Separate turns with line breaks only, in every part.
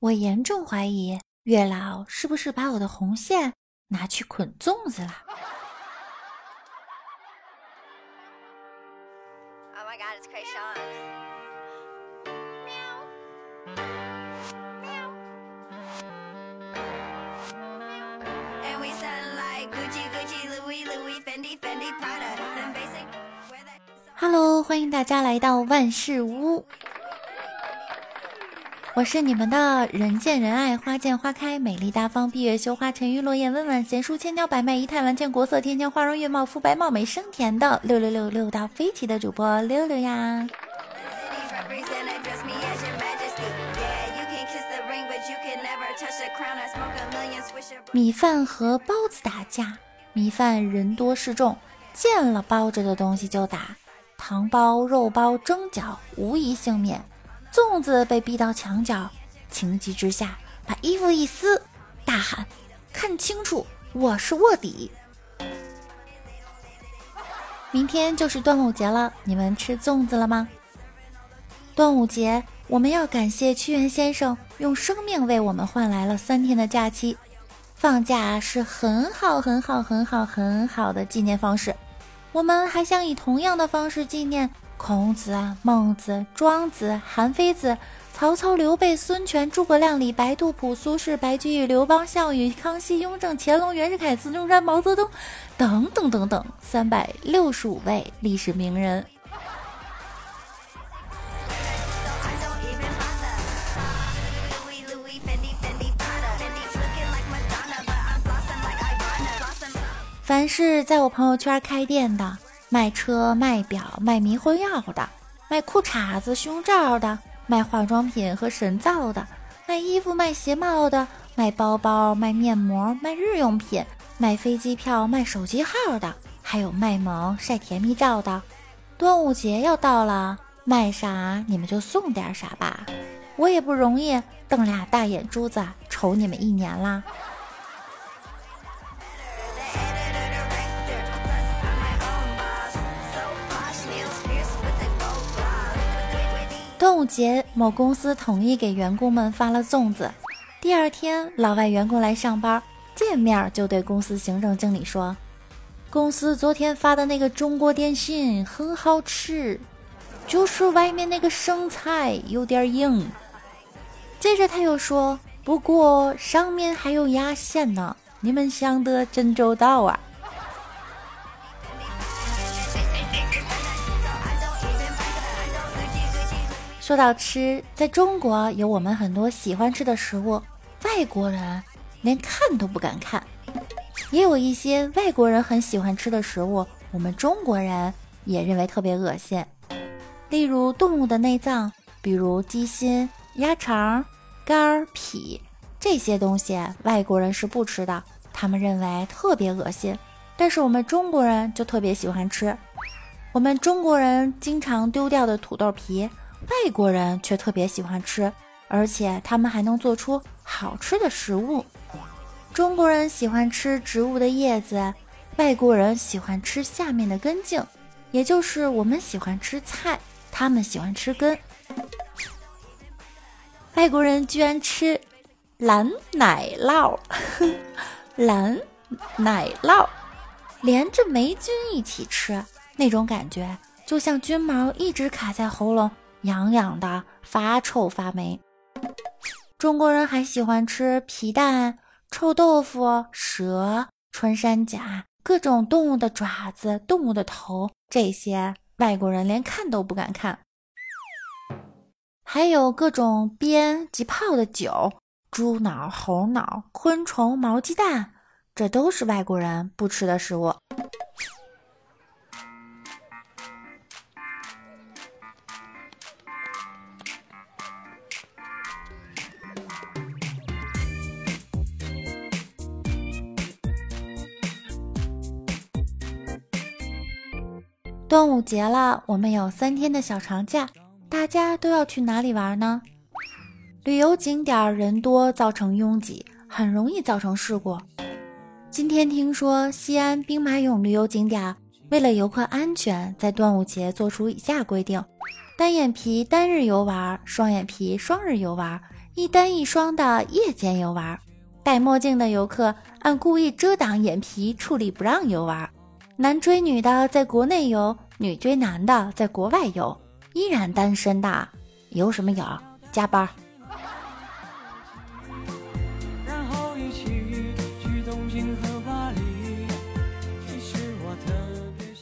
我严重怀疑月老是不是把我的红线拿去捆粽子了。Hello，欢迎大家来到万事屋。我是你们的人见人爱花见花开美丽大方闭月羞花沉鱼落雁温婉贤淑千娇百媚仪态万千国色天香花容月貌肤白貌美声甜的六六六六到飞起的主播六六呀。米饭和包子打架，米饭人多势众，见了包着的东西就打，糖包、肉包蒸饺，无一幸免。粽子被逼到墙角，情急之下把衣服一撕，大喊：“看清楚，我是卧底！”明天就是端午节了，你们吃粽子了吗？端午节，我们要感谢屈原先生用生命为我们换来了三天的假期。放假是很好、很好、很好、很好的纪念方式。我们还想以同样的方式纪念。孔子、孟子、庄子、韩非子、曹操、刘备、孙权、诸葛亮、李白、杜甫、苏轼、白居易、刘邦、项羽、康熙、雍正、乾隆、袁世凯、孙中山、毛泽东，等等等等，三百六十五位历史名人。凡是在我朋友圈开店的。卖车、卖表、卖迷魂药的，卖裤衩子、胸罩的，卖化妆品和神皂的，卖衣服、卖鞋帽的，卖包包、卖面膜、卖日用品、卖飞机票、卖手机号的，还有卖萌晒甜蜜照的。端午节要到了，卖啥你们就送点啥吧，我也不容易，瞪俩大眼珠子瞅你们一年啦。端午节，某公司统一给员工们发了粽子。第二天，老外员工来上班，见面就对公司行政经理说：“公司昨天发的那个中国电信很好吃，就是外面那个生菜有点硬。”接着他又说：“不过上面还有压线呢，你们想得真周到啊。”说到吃，在中国有我们很多喜欢吃的食物，外国人连看都不敢看；也有一些外国人很喜欢吃的食物，我们中国人也认为特别恶心。例如动物的内脏，比如鸡心、鸭肠、肝、脾这些东西，外国人是不吃的，他们认为特别恶心。但是我们中国人就特别喜欢吃，我们中国人经常丢掉的土豆皮。外国人却特别喜欢吃，而且他们还能做出好吃的食物。中国人喜欢吃植物的叶子，外国人喜欢吃下面的根茎，也就是我们喜欢吃菜，他们喜欢吃根。外国人居然吃蓝奶酪，蓝奶酪连着霉菌一起吃，那种感觉就像菌毛一直卡在喉咙。痒痒的，发臭发霉。中国人还喜欢吃皮蛋、臭豆腐、蛇、穿山甲、各种动物的爪子、动物的头，这些外国人连看都不敢看。还有各种煸及泡的酒、猪脑、猴脑、昆虫、毛鸡蛋，这都是外国人不吃的食物。午节了，我们有三天的小长假，大家都要去哪里玩呢？旅游景点人多，造成拥挤，很容易造成事故。今天听说西安兵马俑旅游景点为了游客安全，在端午节做出以下规定：单眼皮单日游玩，双眼皮双日游玩，一单一双的夜间游玩。戴墨镜的游客按故意遮挡眼皮处理不让游玩。男追女的在国内游，女追男的在国外游。依然单身的游什么游？加班。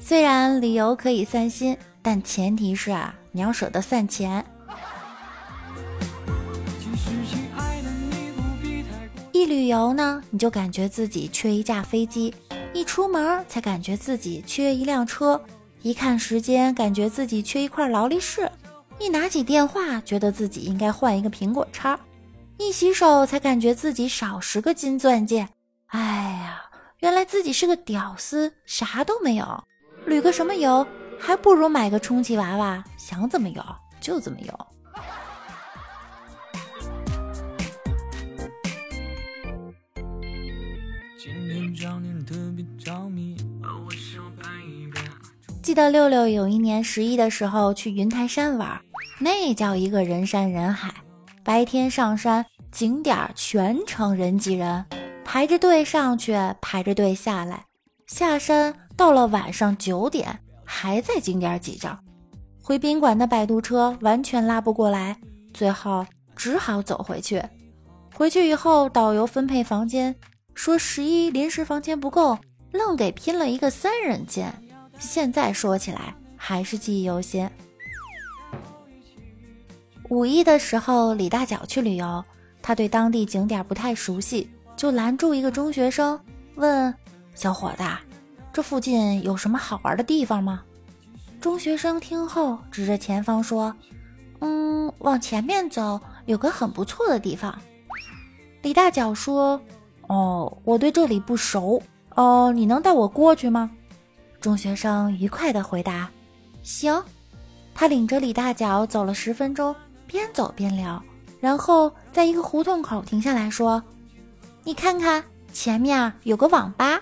虽然旅游可以散心，但前提是啊，你要舍得散钱。一旅游呢，你就感觉自己缺一架飞机；一出门才感觉自己缺一辆车；一看时间，感觉自己缺一块劳力士；一拿起电话，觉得自己应该换一个苹果叉；一洗手，才感觉自己少十个金钻戒。哎呀，原来自己是个屌丝，啥都没有。旅个什么游，还不如买个充气娃娃，想怎么游就怎么游。今天教练特别着迷记得六六有一年十一的时候去云台山玩，那叫一个人山人海。白天上山，景点全程人挤人，排着队上去，排着队下来，下山。到了晚上九点，还在景点挤着，回宾馆的摆渡车完全拉不过来，最后只好走回去。回去以后，导游分配房间，说十一临时房间不够，愣给拼了一个三人间。现在说起来，还是记忆犹新。五一的时候，李大脚去旅游，他对当地景点不太熟悉，就拦住一个中学生，问小伙子。这附近有什么好玩的地方吗？中学生听后指着前方说：“嗯，往前面走，有个很不错的地方。”李大脚说：“哦，我对这里不熟，哦，你能带我过去吗？”中学生愉快地回答：“行。”他领着李大脚走了十分钟，边走边聊，然后在一个胡同口停下来说：“你看看，前面有个网吧。”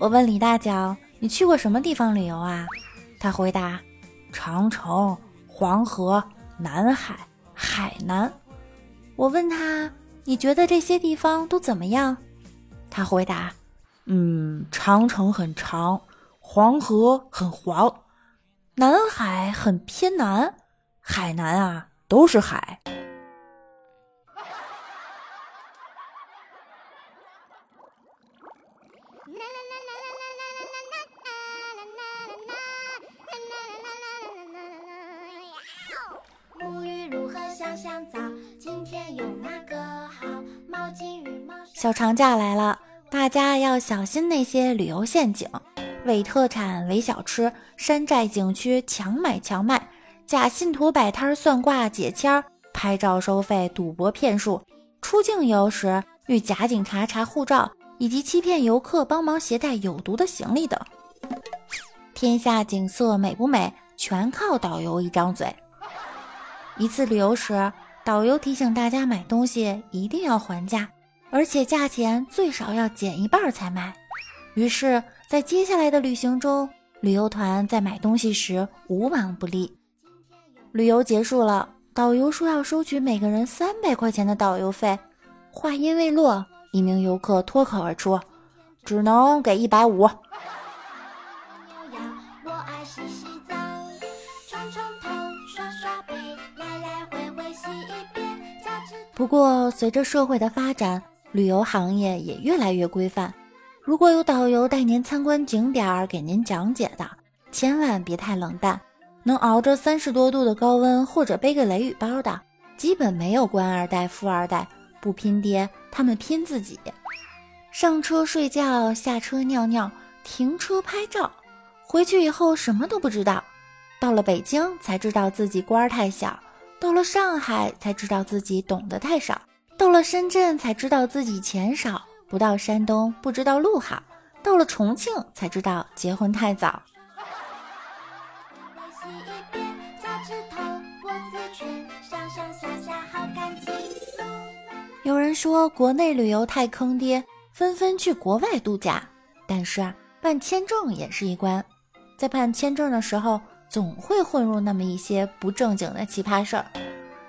我问李大脚：“你去过什么地方旅游啊？”他回答：“长城、黄河、南海、海南。”我问他：“你觉得这些地方都怎么样？”他回答：“嗯，长城很长，黄河很黄，南海很偏南，海南啊都是海。”
香香皂，今天有那个好毛巾与毛
小长假来了，大家要小心那些旅游陷阱：伪特产、伪小吃、山寨景区强买强卖、假信徒摆摊算卦解签儿、拍照收费、赌博骗术、出境游时遇假警察查护照，以及欺骗游客帮忙携带有毒的行李等。天下景色美不美，全靠导游一张嘴。一次旅游时，导游提醒大家买东西一定要还价。而且价钱最少要减一半才买。于是，在接下来的旅行中，旅游团在买东西时无往不利。旅游结束了，导游说要收取每个人三百块钱的导游费。话音未落，一名游客脱口而出：“只能给一百五。”不过，随着社会的发展，旅游行业也越来越规范。如果有导游带您参观景点儿，给您讲解的，千万别太冷淡。能熬着三十多度的高温，或者背个雷雨包的，基本没有官二代、富二代。不拼爹，他们拼自己。上车睡觉，下车尿尿，停车拍照，回去以后什么都不知道。到了北京才知道自己官儿太小，到了上海才知道自己懂得太少。到了深圳才知道自己钱少，不到山东不知道路好，到了重庆才知道结婚太早。有人说国内旅游太坑爹，纷纷去国外度假。但是啊，办签证也是一关，在办签证的时候，总会混入那么一些不正经的奇葩事儿。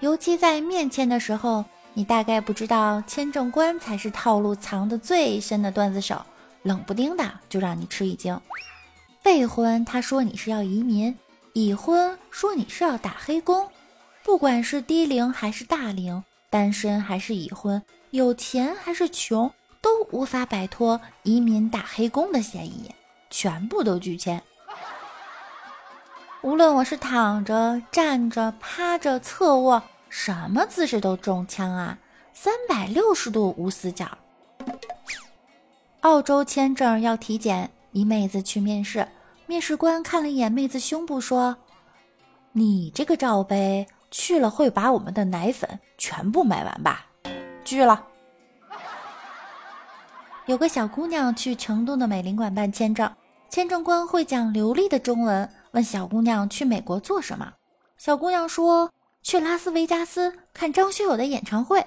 尤其在面签的时候，你大概不知道签证官才是套路藏得最深的段子手，冷不丁的就让你吃一惊。备婚他说你是要移民，已婚说你是要打黑工，不管是低龄还是大龄。单身还是已婚，有钱还是穷，都无法摆脱移民打黑工的嫌疑，全部都拒签。无论我是躺着、站着、趴着、侧卧，什么姿势都中枪啊！三百六十度无死角。澳洲签证要体检，一妹子去面试，面试官看了一眼妹子胸部，说：“你这个罩杯。”去了会把我们的奶粉全部买完吧？拒了。有个小姑娘去成都的美领馆办签证，签证官会讲流利的中文，问小姑娘去美国做什么。小姑娘说去拉斯维加斯看张学友的演唱会。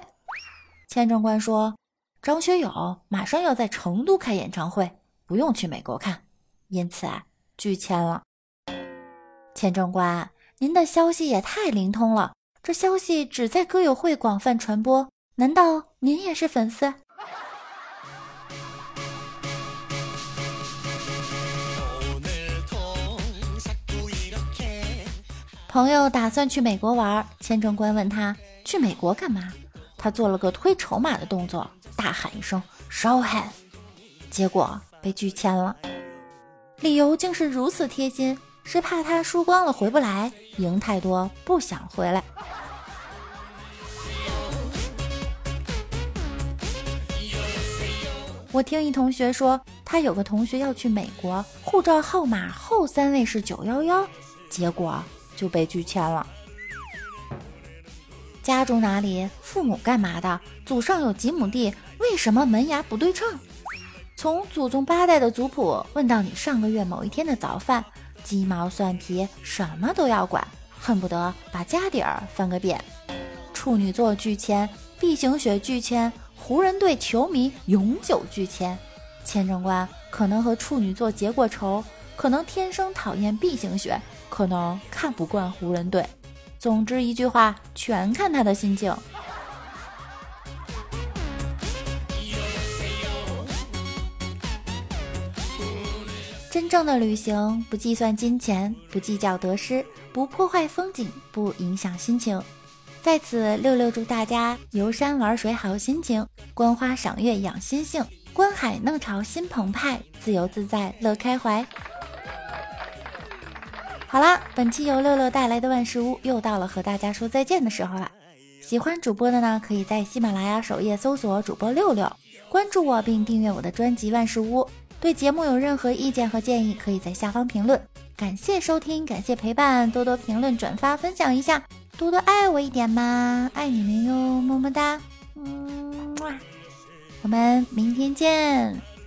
签证官说张学友马上要在成都开演唱会，不用去美国看，因此啊拒签了。签证官。您的消息也太灵通了，这消息只在歌友会广泛传播，难道您也是粉丝？朋友打算去美国玩，签证官问他去美国干嘛？他做了个推筹码的动作，大喊一声 “show hand”，结果被拒签了，理由竟是如此贴心。是怕他输光了回不来，赢太多不想回来。我听一同学说，他有个同学要去美国，护照号码后三位是九幺幺，结果就被拒签了。家住哪里？父母干嘛的？祖上有几亩地？为什么门牙不对称？从祖宗八代的族谱问到你上个月某一天的早饭。鸡毛蒜皮，什么都要管，恨不得把家底儿翻个遍。处女座拒签，B 型血拒签，湖人队球迷永久拒签。签证官可能和处女座结过仇，可能天生讨厌 B 型血，可能看不惯湖人队。总之一句话，全看他的心情。真正的旅行不计算金钱，不计较得失，不破坏风景，不影响心情。在此，六六祝大家游山玩水好心情，观花赏月养心性，观海弄潮心澎湃，自由自在乐开怀。好啦，本期由六六带来的万事屋又到了和大家说再见的时候了。喜欢主播的呢，可以在喜马拉雅首页搜索主播六六，关注我并订阅我的专辑万事屋。对节目有任何意见和建议，可以在下方评论。感谢收听，感谢陪伴，多多评论、转发、分享一下，多多爱我一点嘛，爱你们哟，么么哒，嗯，我们明天见。